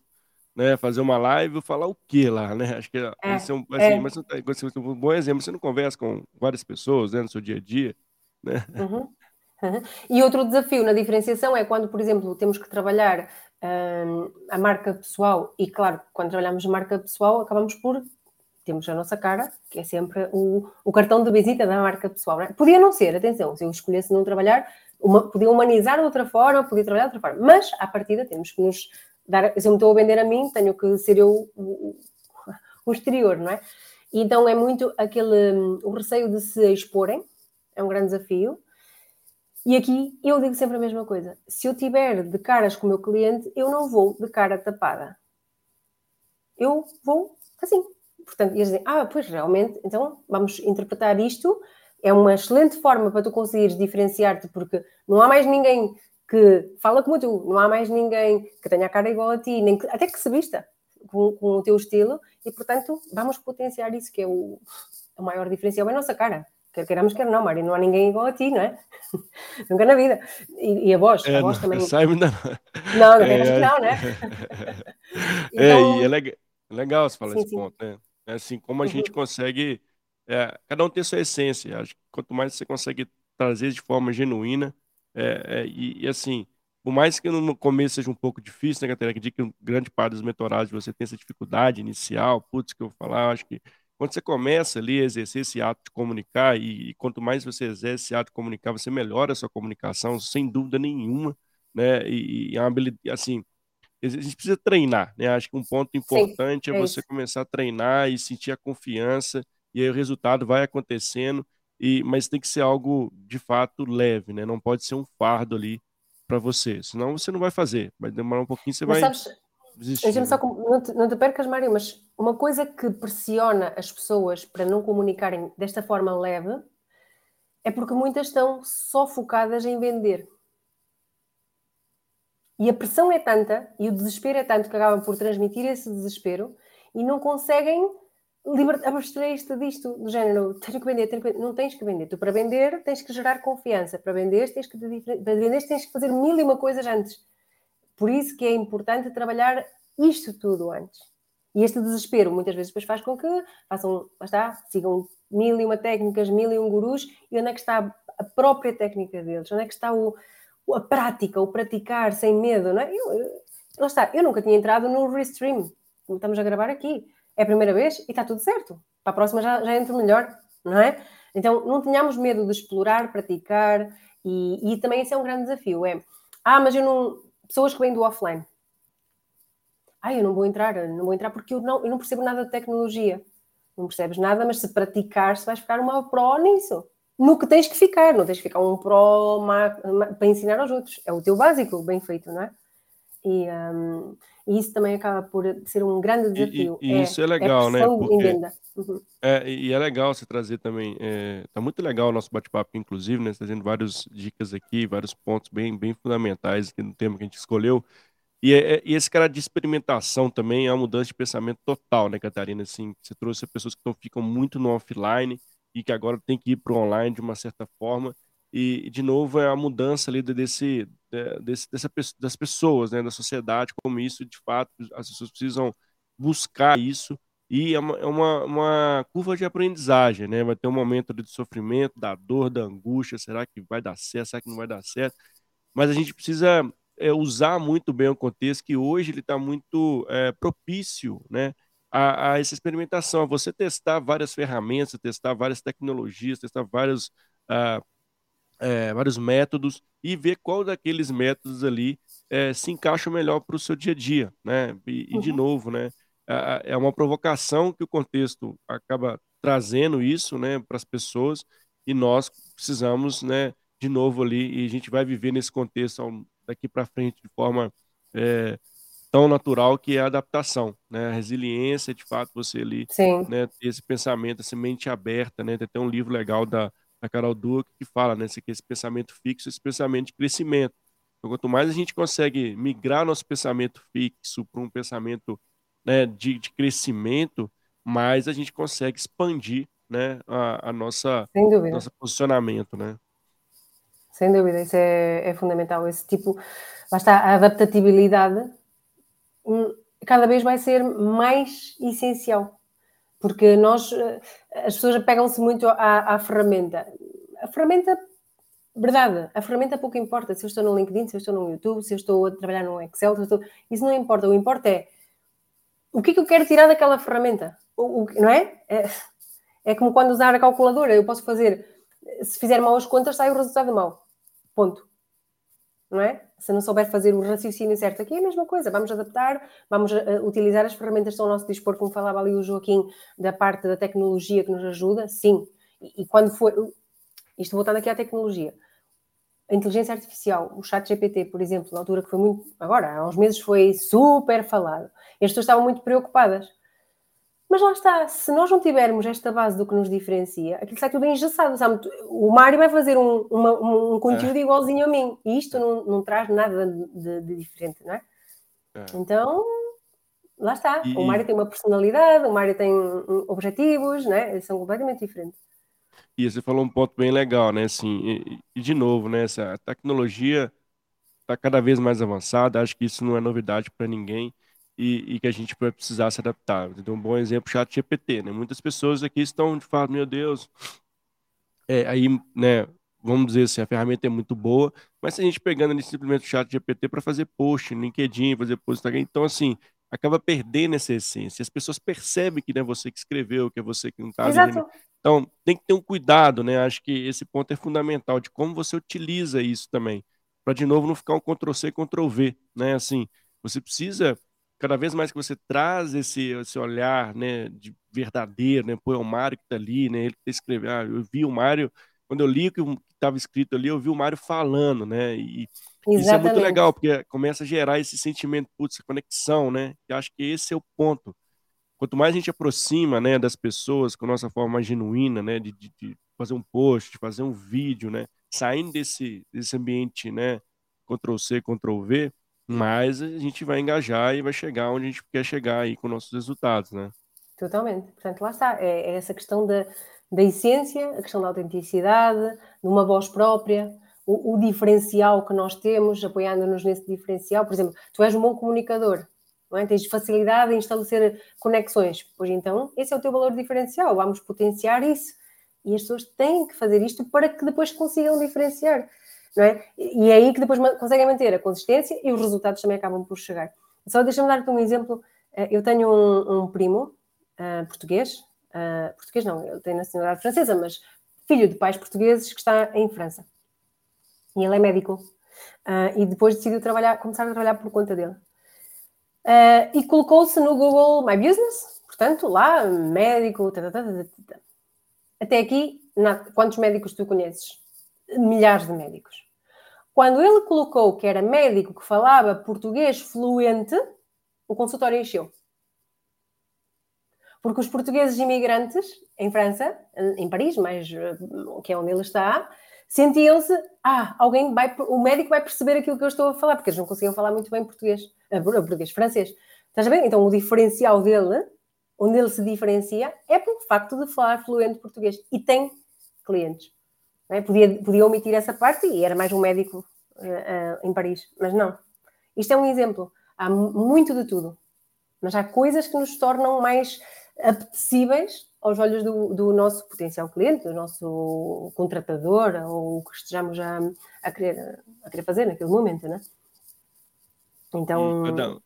né, fazer uma live, vou falar o que lá, né? Acho que é, esse é um, assim, é. Mas, você, um bom exemplo. Você não conversa com várias pessoas né, no seu dia a dia, né? Uhum. Uhum. E outro desafio na diferenciação é quando, por exemplo, temos que trabalhar hum, a marca pessoal, e claro, quando trabalhamos marca pessoal, acabamos por temos a nossa cara, que é sempre o, o cartão de visita da marca pessoal. Não é? Podia não ser, atenção, se eu escolhesse não trabalhar, uma, podia humanizar de outra forma, podia trabalhar de outra forma, mas à partida temos que nos dar. Se eu me estou a vender a mim, tenho que ser eu o, o exterior, não é? Então é muito aquele hum, o receio de se exporem, é um grande desafio. E aqui eu digo sempre a mesma coisa. Se eu tiver de caras com o meu cliente, eu não vou de cara tapada. Eu vou assim. Portanto, eles dizem, ah, pois realmente, então vamos interpretar isto. É uma excelente forma para tu conseguires diferenciar-te, porque não há mais ninguém que fala como tu, não há mais ninguém que tenha a cara igual a ti, nem que, até que se vista com, com, o teu estilo, e portanto vamos potenciar isso, que é o, o maior diferencial, é a nossa cara quer queiramos, quer não, Mário, não há ninguém igual <laughs> a ti, não é? Nunca na vida. E, e a voz, é, a voz não, também. Simon não. Não, não é, que não, né? então... É, e é legal, legal você falar sim, esse sim. ponto, né? É assim, como a uhum. gente consegue é, cada um tem sua essência. Acho que quanto mais você consegue trazer de forma genuína, é, e, e, assim, por mais que no começo seja um pouco difícil, né, Catarina? Que grande parte dos mentorados você tem essa dificuldade inicial, putz, que eu vou falar, acho que quando você começa ali a exercer esse ato de comunicar, e, e, quanto mais você exerce esse ato de comunicar, você melhora a sua comunicação, sem dúvida nenhuma, né? E, e uma habilidade, assim, a gente precisa treinar, né? Acho que um ponto importante Sim, é, é você começar a treinar e sentir a confiança, e aí o resultado vai acontecendo, e mas tem que ser algo de fato leve, né? Não pode ser um fardo ali para você, senão você não vai fazer. Vai demorar um pouquinho, você mas vai sabes, desistir. Só, não, te, não te percas, Mário, mas uma coisa que pressiona as pessoas para não comunicarem desta forma leve é porque muitas estão só focadas em vender. E a pressão é tanta e o desespero é tanto que acabam por transmitir esse desespero e não conseguem abstrair-te disto, do género, tenho que vender, tenho que vender. Não tens que vender. Tu, para vender, tens que gerar confiança. Para vender, tens que, para vender, tens que fazer mil e uma coisas antes. Por isso que é importante trabalhar isto tudo antes. E este desespero muitas vezes depois faz com que façam, está, sigam mil e uma técnicas, mil e um gurus, e onde é que está a própria técnica deles? Onde é que está o, a prática, o praticar sem medo, não é? Eu, lá está, eu nunca tinha entrado no Restream, como estamos a gravar aqui é a primeira vez e está tudo certo. Para a próxima já, já entro melhor, não é? Então não tenhamos medo de explorar, praticar e, e também esse é um grande desafio. É, ah, mas eu não. Pessoas que vêm do offline. Ah, eu não vou entrar, não vou entrar porque eu não, eu não percebo nada de tecnologia. Não percebes nada, mas se praticar, se vais ficar uma pró nisso. No que tens que ficar, não tens que ficar um pró para ensinar aos outros. É o teu básico, bem feito, não é? E, um, e isso também acaba por ser um grande desafio. E, e, e é, isso é legal, é né? Porque, uhum. é, e é legal você trazer também. É, tá muito legal o nosso bate-papo, inclusive, né? Trazendo várias dicas aqui, vários pontos bem, bem fundamentais aqui no tema que a gente escolheu. E, é, é, e esse cara de experimentação também é uma mudança de pensamento total, né, Catarina? Assim, você trouxe pessoas que tão, ficam muito no offline e que agora tem que ir para o online de uma certa forma. E, de novo, é a mudança ali desse, desse, dessa, das pessoas, né, da sociedade, como isso, de fato, as pessoas precisam buscar isso, e é uma, é uma, uma curva de aprendizagem, né? Vai ter um momento de sofrimento, da dor, da angústia, será que vai dar certo, será que não vai dar certo? Mas a gente precisa é, usar muito bem o contexto, que hoje ele está muito é, propício, né? A, a, essa experimentação, a você testar várias ferramentas, testar várias tecnologias, testar vários, uh, é, vários métodos e ver qual daqueles métodos ali é, se encaixa melhor para o seu dia a dia, né? E, e de uhum. novo, né? É uma provocação que o contexto acaba trazendo isso, né, para as pessoas e nós precisamos, né, de novo ali e a gente vai viver nesse contexto daqui para frente de forma é, tão natural que é a adaptação, né? A resiliência, de fato, você ali, Sim. né, ter esse pensamento, essa mente aberta, né? Tem um livro legal da a Carol Duque, que fala, né, esse, esse pensamento fixo, esse pensamento de crescimento. Então, quanto mais a gente consegue migrar nosso pensamento fixo para um pensamento né, de, de, crescimento, mais a gente consegue expandir né, a, a nossa nosso posicionamento, né? Sem dúvida, isso é, é fundamental. Esse tipo, lá está, a adaptabilidade hum, cada vez vai ser mais essencial porque nós, eh, as pessoas pegam-se muito à, à, ferramenta. A ferramenta, verdade, a ferramenta pouco importa se eu estou no LinkedIn, se eu estou no YouTube, se eu estou a trabalhar no Excel, estou... isso não importa. O que importa é o que é que eu quero tirar daquela ferramenta, o, o, não é? é? é? como quando usar a calculadora, eu posso fazer, se fizer mal as contas, sai o resultado mal. Ponto não é? Se não souber fazer o raciocínio certo aqui, é a mesma coisa. Vamos adaptar, vamos uh, utilizar as ferramentas que estão ao nosso dispor, como falava ali o Joaquim, da parte da tecnologia que nos ajuda, sim. E, e quando for. Isto voltando aqui à tecnologia. A inteligência artificial, o chat GPT, por exemplo, na altura que foi muito. Agora, há uns meses foi super falado. As pessoas estavam muito preocupadas. Mas lá está, se nós não tivermos esta base do que nos diferencia, aquilo está tudo engessado. Sabe? O Mário vai fazer um, uma, um conteúdo é. igualzinho a mim e isto não, não traz nada de, de diferente, não é? é? Então, lá está. E... O Mário tem uma personalidade, o Mário tem objetivos, né? são completamente diferentes. E você falou um ponto bem legal, né? Assim, e, e de novo, né? Essa, a tecnologia está cada vez mais avançada, acho que isso não é novidade para ninguém e, e, que a gente vai precisar se adaptar. Então, um bom exemplo, chat GPT, né? Muitas pessoas aqui estão de fato, meu Deus, é, aí, né, vamos dizer assim, a ferramenta é muito boa, mas se a gente pegando ali simplesmente o chat GPT para fazer post no LinkedIn, fazer post no Instagram, então assim, acaba perdendo essa essência. As pessoas percebem que não é você que escreveu, que é você que não está Então, tem que ter um cuidado, né? Acho que esse ponto é fundamental de como você utiliza isso também, para de novo não ficar um Ctrl-C, Ctrl-V, né? Assim, você precisa cada vez mais que você traz esse, esse olhar, né, de verdadeiro, né? Pô, é o Mário que está ali, né? Ele que tá escrevendo. Ah, eu vi o Mário quando eu li o que estava escrito ali, eu vi o Mário falando, né? E Exatamente. isso é muito legal, porque começa a gerar esse sentimento, putz, conexão, né? E acho que esse é o ponto. Quanto mais a gente aproxima, né, das pessoas com a nossa forma genuína, né, de, de, de fazer um post, de fazer um vídeo, né, saindo desse, desse ambiente, né, Ctrl C, Mais a gente vai engajar e vai chegar onde a gente quer chegar aí com nossos resultados, né? Totalmente. Portanto, lá está. É, é essa questão da, da essência, a questão da autenticidade, de uma voz própria, o, o diferencial que nós temos, apoiando-nos nesse diferencial. Por exemplo, tu és um bom comunicador, não é? tens facilidade em estabelecer conexões. Pois então, esse é o teu valor diferencial, vamos potenciar isso. E as pessoas têm que fazer isto para que depois consigam diferenciar. Não é? E é aí que depois conseguem manter a consistência e os resultados também acabam por chegar. Só deixa-me dar-te um exemplo. Eh, eu tenho um, um primo uh, português, uh, português não, ele tem nacionalidade francesa, mas filho de pais portugueses que está em França. E ele é médico. Uh, e depois decidiu trabalhar, começar a trabalhar por conta dele. E colocou-se no Google My Business, portanto, lá, médico, tá, tá, tá, até aqui, nada. quantos médicos tu conheces? Milhares de médicos. Quando ele colocou que era médico que falava português fluente, o consultório encheu. Porque os portugueses imigrantes em França, em Paris, mas eh, que é onde ele está, sentiam-se, ah, alguém vai, o médico vai perceber aquilo que eu estou a falar, porque eles não conseguiam falar muito bem português, uh, português francês. Estás a ver? Então o diferencial dele, onde ele se diferencia, é pelo facto de falar fluente português. E tem clientes. É? Podia, podia omitir essa parte e era mais um médico uh, uh, em Paris, mas não. Isto é um exemplo. Há muito de tudo. Mas há coisas que nos tornam mais apetecíveis aos olhos do, do, nosso potencial cliente, do nosso contratador, ou o que estejamos a, a, querer, a querer fazer naquele momento, né? Então... Cada,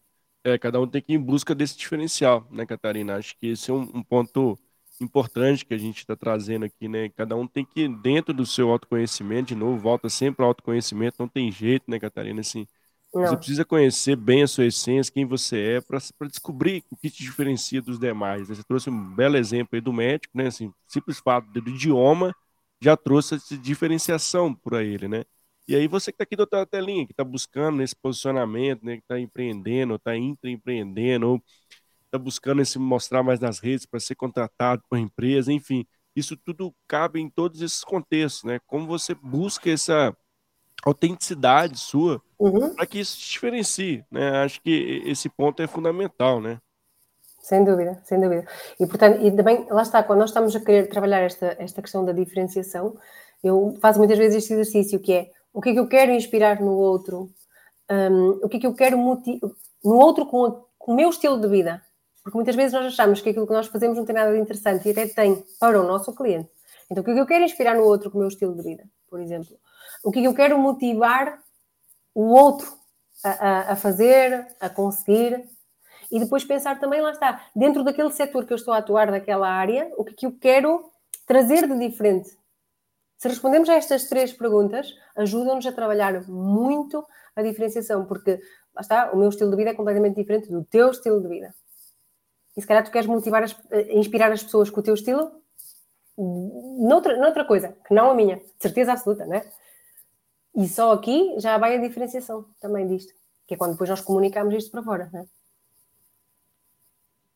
é, cada um tem que ir em busca desse diferencial, né, Catarina? Acho que esse é um, um ponto importante que a gente está trazendo aqui, né? Cada um tem que, dentro do seu autoconhecimento, de novo, volta sempre ao autoconhecimento, não tem jeito, né, Catarina? Assim, não. Você precisa conhecer bem a sua essência, quem você é, para descobrir o que te diferencia dos demais. Né? Você trouxe um belo exemplo aí do médico, né? Assim, simples fato do idioma já trouxe essa diferenciação para ele, né? E aí você que está aqui do outra telinha, que está buscando nesse posicionamento, né? Que está empreendendo, está intraempreendendo, ou está buscando se mostrar mais nas redes para ser contratado por empresa, enfim. Isso tudo cabe em todos esses contextos, né? Como você busca essa autenticidade sua uhum. para que isso se diferencie, né? Acho que esse ponto é fundamental, né? Sem dúvida, sem dúvida. E portanto, e também, lá está, quando nós estamos a querer trabalhar esta, esta questão da diferenciação, eu faço muitas vezes este exercício que é o que é que eu quero inspirar no outro, um, o que é que eu quero no outro com, com o meu estilo de vida. Porque muitas vezes nós achamos que aquilo que nós fazemos não tem nada de interessante e até tem para o nosso cliente. Então, o que é que eu quero inspirar no outro com o meu estilo de vida, por exemplo? O que é que eu quero motivar o outro a, a, a fazer, a conseguir? E depois pensar também, lá está, dentro daquele setor que eu estou a atuar, daquela área, o que é que eu quero trazer de diferente? Se respondemos a estas três perguntas, ajudam-nos a trabalhar muito a diferenciação, porque lá está, o meu estilo de vida é completamente diferente do teu estilo de vida. E se calhar tu queres motivar, as, eh, inspirar as pessoas com o teu estilo noutra, noutra coisa, que não a minha, certeza absoluta, não é? E só aqui já vai a diferenciação também disto, que é quando depois nós comunicamos isto para fora. Né?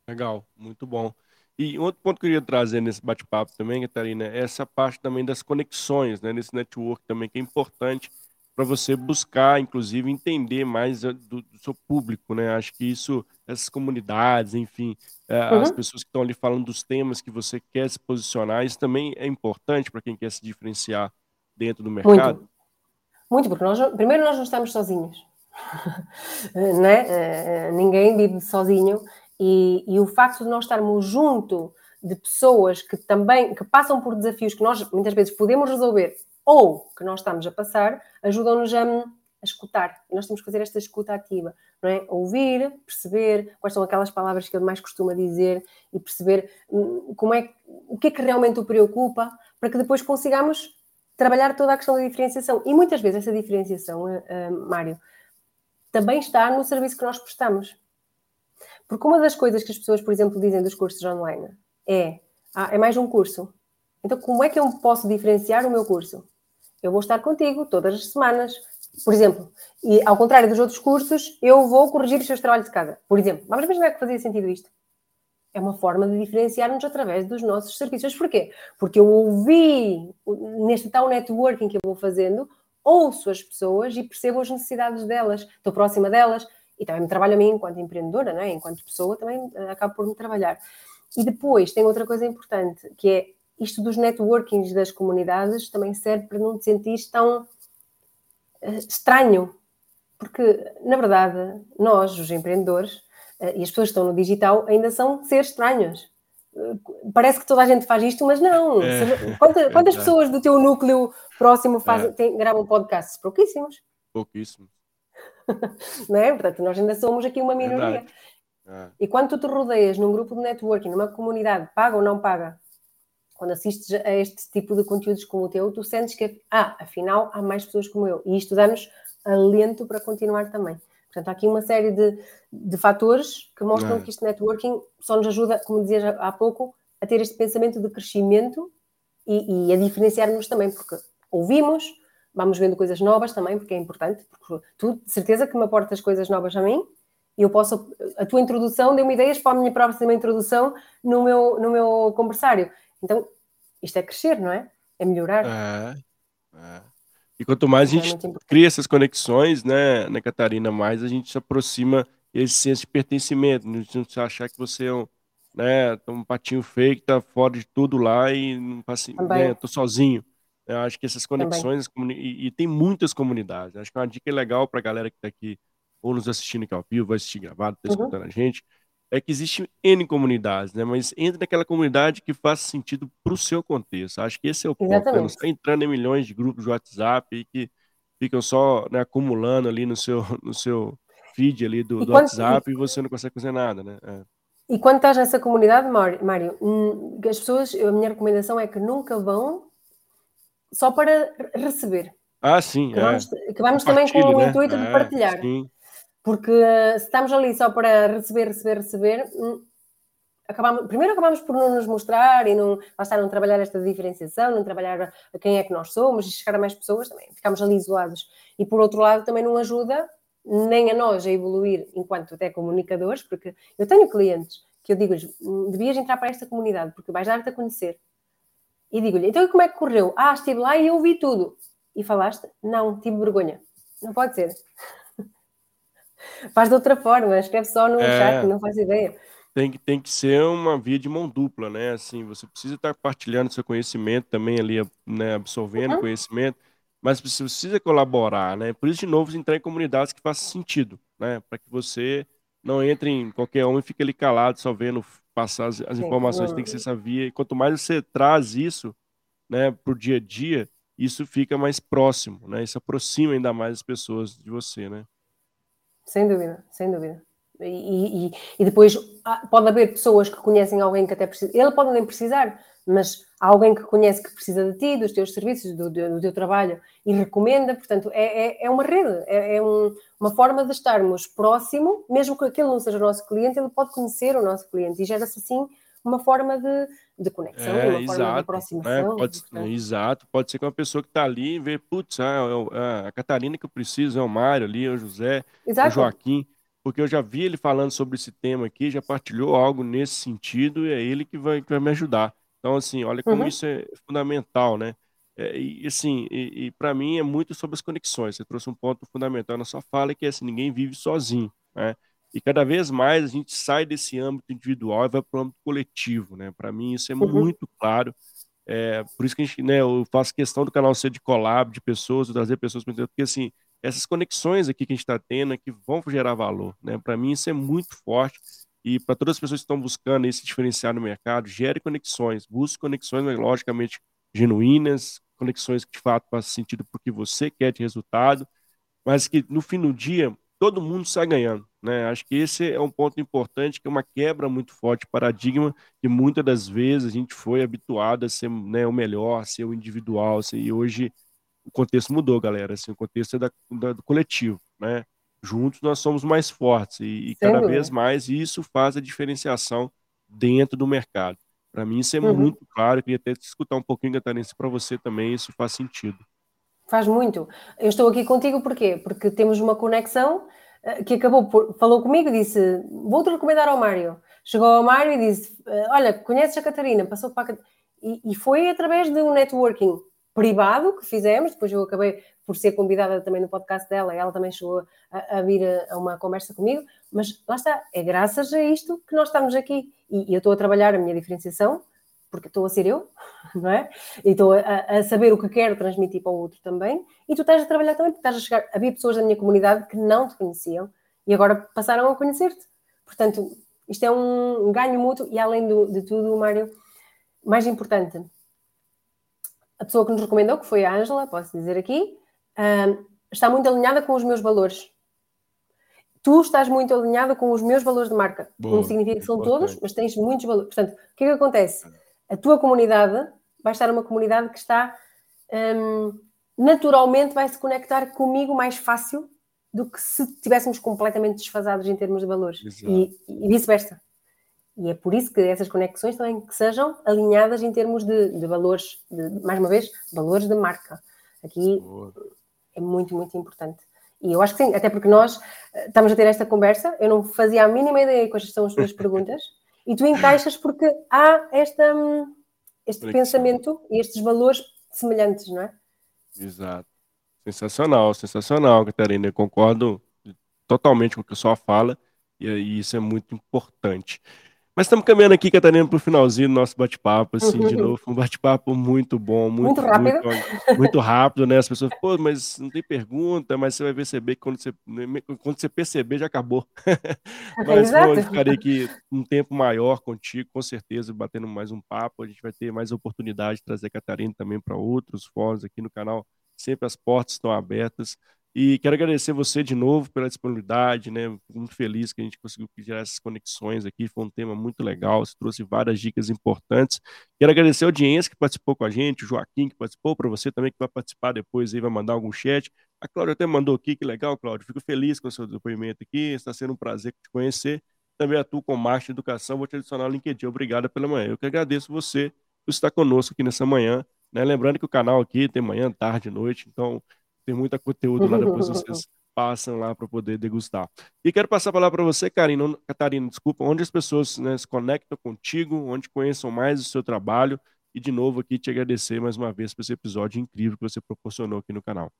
Legal, muito bom. E outro ponto que eu queria trazer nesse bate-papo também, Catarina, é essa parte também das conexões, né, nesse network também, que é importante para você buscar, inclusive, entender mais do, do, seu público, né? Acho que isso, essas comunidades, enfim, é, uhum. as pessoas que estão ali falando dos temas que você quer se posicionar, isso também é importante para quem quer se diferenciar dentro do mercado. Muito. Muito, porque nós, primeiro nós não estamos sozinhos. <laughs> né? ninguém vive sozinho e, e, o facto de nós estarmos junto de pessoas que também que passam por desafios que nós muitas vezes podemos resolver ou que nós estamos a passar ajudam-nos a, a, escutar. Nós temos que fazer esta escuta ativa, não é? Ouvir, perceber quais são aquelas palavras que ele mais costuma dizer e perceber hum, como é o que é que realmente o preocupa para que depois consigamos trabalhar toda a questão da diferenciação. E muitas vezes essa diferenciação, uh, uh, Mário, também está no serviço que nós prestamos. Porque uma das coisas que as pessoas, por exemplo, dizem dos cursos online é: ah, é mais um curso. Então, como é que eu posso diferenciar o meu curso? Eu vou estar contigo todas as semanas. Por exemplo, e ao contrário dos outros cursos, eu vou corrigir os seus trabalhos de casa. Por exemplo, vamos imaginar que fazia sentido isto. É uma forma de diferenciar-nos através dos nossos serviços. Porquê? Porque eu ouvi, neste tal networking que eu vou fazendo, ouço as pessoas e percebo as necessidades delas, estou próxima delas e também me trabalho a mim enquanto empreendedora, não é? enquanto pessoa, também eh, acabo por me trabalhar. E depois tem outra coisa importante, que é isto dos networkings das comunidades também serve para não te sentir tão uh, estranho. Porque, na verdade, nós, os empreendedores, uh, e as pessoas que estão no digital, ainda são seres estranhos. Uh, parece que toda a gente faz isto, mas não. É, <laughs> quantas, quantas pessoas do teu núcleo próximo fazem, é. têm, gravam podcasts? Pouquíssimos. Pouquíssimos. <laughs> não é? Portanto, nós ainda somos aqui uma minoria. É. E quando tu te rodeias num grupo de networking, numa comunidade, paga ou não paga, quando assistes a este tipo de conteúdos como o teu, tu sentes que, ah, afinal, há mais pessoas como eu. E isto dá-nos alento para continuar também. Portanto, há aqui uma série de, de fatores que mostram que este networking só nos ajuda, como dizias há pouco, a ter este pensamento de crescimento e, e a diferenciar-nos também, porque ouvimos, vamos vendo coisas novas também, porque é importante, porque tu, de certeza que me aportas coisas novas a mim, e eu posso, a tua introdução deu-me ideias para a minha próxima introdução no meu, no meu conversário. Então, isto é crescer, não é? É melhorar. É, é. E quanto mais a é gente cria essas conexões, né, né, Catarina, mais a gente se aproxima esse senso de pertencimento. Não se achar que você é um, né, um patinho feio que tá fora de tudo lá e não passa, né, tô sozinho. Eu acho que essas conexões, e, e, tem muitas comunidades. Acho que é uma dica legal para a galera que está aqui, ou nos assistindo aqui ao vivo, vai assistir gravado, está uhum. escutando a gente, é que existe N comunidades, né? Mas entre naquela comunidade que faça sentido para o seu contexto. Acho que esse é o ponto. Né? Não está entrando em milhões de grupos de WhatsApp que ficam só né, acumulando ali no seu, no seu feed ali do, do quando... WhatsApp e você não consegue fazer nada, né? É. E quando estás nessa comunidade, Mário, hum, as pessoas, a minha recomendação é que nunca vão só para receber. Ah, sim. Que vamos, é. que vamos também com o né? intuito de é, partilhar. Sim. Porque uh, se estamos ali só para receber, receber, receber, hum, acabamos, primeiro acabamos por não nos mostrar e não, lá não trabalhar esta diferenciação, não trabalhar a quem é que nós somos e chegar a mais pessoas também. Ficamos ali isolados. E por outro lado também não ajuda nem a nós a evoluir enquanto até comunicadores, porque eu tenho clientes que eu digo-lhes, hum, devias entrar para esta comunidade, porque vais dar-te a conhecer. E digo-lhe, então como é que correu? Ah, estive lá e eu vi tudo. E falaste? Não, tive vergonha. Não pode ser. Faz de outra forma, escreve só no é, chat, não faz ideia. Tem que, tem que ser uma via de mão dupla, né? Assim, você precisa estar partilhando seu conhecimento também ali, né? absorvendo uhum. conhecimento, mas você precisa colaborar, né? Por isso, de novo, entrar em comunidades que façam sentido, né? Para que você não entre em qualquer um e fique ali calado, só vendo passar as, as informações, tem que ser essa via. E quanto mais você traz isso, né, para o dia a dia, isso fica mais próximo, né? Isso aproxima ainda mais as pessoas de você, né? Sem dúvida, sem dúvida. E, e, e, depois ah, pode haver pessoas que conhecem alguém que até precisa. Ele pode nem precisar, mas há alguém que conhece que precisa de ti, dos teus serviços, do, do, do teu trabalho e recomenda. Portanto, é, é, é uma rede, é, é um, uma forma de estarmos próximo, mesmo que aquele não seja o nosso cliente, ele pode conhecer o nosso cliente e gera-se assim uma forma de, de conexão, é, uma exato, forma de aproximação. É, pode, exato, pode ser que uma pessoa que está ali e vê, putz, ah, é, é a Catarina que eu preciso, é o Mário ali, é o José, exato. o Joaquim, porque eu já vi ele falando sobre esse tema aqui, já partilhou algo nesse sentido e é ele que vai, que vai me ajudar. Então, assim, olha como uhum. isso é fundamental, né? É, e assim, e, e para mim é muito sobre as conexões. Você trouxe um ponto fundamental na sua fala, que é assim, ninguém vive sozinho, né? E cada vez mais a gente sai desse âmbito individual e vai para o âmbito coletivo, né? Para mim isso é uhum. muito claro. É, por isso que a gente, né, eu faço questão do canal ser de collab, de pessoas, de trazer pessoas, porque assim, essas conexões aqui que a gente está tendo é que vão gerar valor. Né? Para mim, isso é muito forte. E para todas as pessoas que estão buscando esse diferencial no mercado, gere conexões, busque conexões, mas logicamente genuínas, conexões que de fato façam sentido para o que você quer de resultado, mas que no fim do dia todo mundo sai ganhando. Né? Acho que esse é um ponto importante, que é uma quebra muito forte de paradigma, que muitas das vezes a gente foi habituado a ser né, o melhor, a ser o individual, assim, e hoje o contexto mudou, galera. Assim, o contexto é da, da, do coletivo. Né? Juntos nós somos mais fortes e, e cada vez mais isso faz a diferenciação dentro do mercado. Para mim isso é uhum. muito claro, eu queria até escutar um pouquinho, Catarina, se para você também isso faz sentido. Faz muito. Eu estou aqui contigo porquê? Porque temos uma conexão eh, que acabou por. Falou comigo e disse: Vou-te recomendar ao Mário. Chegou ao Mário e disse: eh, Olha, conheces a Catarina? Passou para a e, e foi através de um networking privado que fizemos. Depois eu acabei por ser convidada também no podcast dela, ela também chegou a, a vir a, a, uma conversa comigo. Mas lá está, é graças a isto que nós estamos aqui. E, e eu estou a trabalhar a minha diferenciação porque estou a ser eu, <laughs> não é? E estou a, a, saber o que quero transmitir para o outro também. E tu estás a trabalhar também, porque estás a chegar. Havia pessoas da minha comunidade que não te conheciam e agora passaram a conhecer-te. Portanto, isto é um ganho mútuo e, além do, de tudo, Mário, mais importante, a pessoa que nos recomendou, que foi a Ângela, posso dizer aqui, está muito alinhada com os meus valores. Tu estás muito alinhada com os meus valores de marca. Boa, não significa que são todos, mas tens muitos valores. Portanto, o que é que acontece? A tua comunidade vai estar uma comunidade que está um, naturalmente vai se conectar comigo mais fácil do que se estivéssemos completamente desfasados em termos de valores e, e vice-versa. E é por isso que essas conexões também que sejam alinhadas em termos de, de valores, de, mais uma vez, valores de marca. Aqui é muito, muito importante. E eu acho que sim, até porque nós eh, estamos a ter esta conversa, eu não fazia a mínima ideia quais são as tuas <laughs> perguntas, e tu encaixas porque há esta, hum, este pensamento e estes valores semelhantes, não é? Exato. Sensacional, sensacional, Catarina. Eu concordo totalmente com o que a sua fala e isso é muito importante. Mas estamos caminhando aqui, Catarina, para o finalzinho do nosso bate-papo, assim, uhum. de novo, um bate-papo muito bom, muito, muito rápido. Muito, muito, rápido, né? As pessoas, pô, mas não tem pergunta, mas você vai perceber que quando você, quando você perceber, já acabou. <laughs> mas bom, eu ficarei aqui um tempo maior contigo, com certeza, batendo mais um papo. A gente vai ter mais oportunidade de trazer a Catarina também para outros fóruns aqui no canal. Sempre as portas estão abertas. E quero agradecer você de novo pela disponibilidade, né? Muito feliz que a gente conseguiu gerar essas conexões aqui. Foi um tema muito legal, você trouxe várias dicas importantes. Quero agradecer a audiência que participou com a gente, o Joaquim que participou, para você também que vai participar depois aí, vai mandar algum chat. A Cláudia até mandou aqui, que legal, Cláudia. Fico feliz com o seu depoimento aqui. Está sendo um prazer te conhecer. Também atuo com de educação. Vou te adicionar o LinkedIn. Obrigado pela manhã. Eu que agradeço você por estar conosco aqui nessa manhã. Né? Lembrando que o canal aqui tem manhã, tarde, noite. Então, tem muito conteúdo lá, depois <laughs> vocês passam lá para poder degustar. E quero passar a palavra para você, Karina, Catarina, desculpa, onde as pessoas né, se conectam contigo, onde conheçam mais o seu trabalho, e de novo aqui te agradecer mais uma vez por esse episódio incrível que você proporcionou aqui no canal.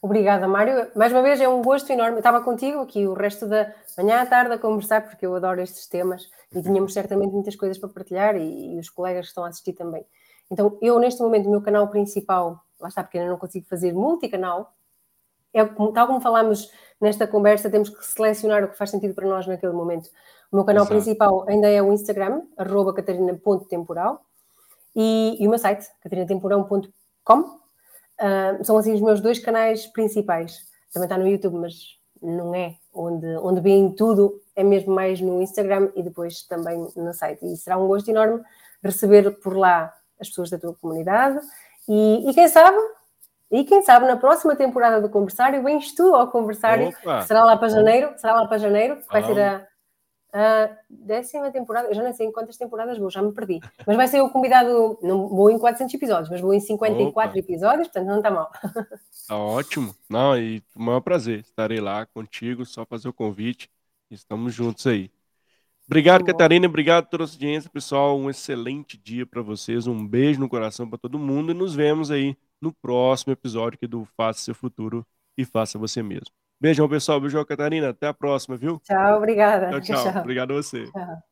Obrigada, Mário. Mais uma vez é um gosto enorme. Eu estava contigo aqui o resto da manhã à tarde a conversar, porque eu adoro estes temas e <laughs> tínhamos certamente muitas coisas para partilhar e, e os colegas que estão a assistir também. Então, eu neste momento, o meu canal principal lá está, porque eu não consigo fazer multicanal. É, tal como falámos nesta conversa, temos que selecionar o que faz sentido para nós naquele momento. O meu canal Exato. principal ainda é o Instagram, arroba catarina.temporal, e, e o meu site, catarinatemporão.com. Uh, ah, são assim os meus dois canais principais. Também está no YouTube, mas não é onde, onde vem tudo, é mesmo mais no Instagram e depois também no site. E será um gosto enorme receber por lá as pessoas da tua comunidade. E, e quem sabe, e quem sabe na próxima temporada do Conversário vens tu ao Conversário, será lá para janeiro, será lá para janeiro, que vai ser a, a, décima temporada, eu já nem sei em quantas temporadas vou, já me perdi, mas vai ser o convidado, não vou em 400 episódios, mas vou em 54 Opa. episódios, portanto não está mal. Está <laughs> ótimo, não, e o maior prazer, estarei lá contigo, só fazer o convite, estamos juntos aí. Obrigado, Catarina. Obrigado a toda a audiência, pessoal. Um excelente dia para vocês. Um beijo no coração para todo mundo e nos vemos aí no próximo episódio aqui do Faça Seu Futuro e Faça Você Mesmo. Beijão, pessoal. Beijão, Catarina. Até a próxima, viu? Tchau, obrigada. Tchau, tchau. <laughs> tchau. Obrigado a você. Tchau.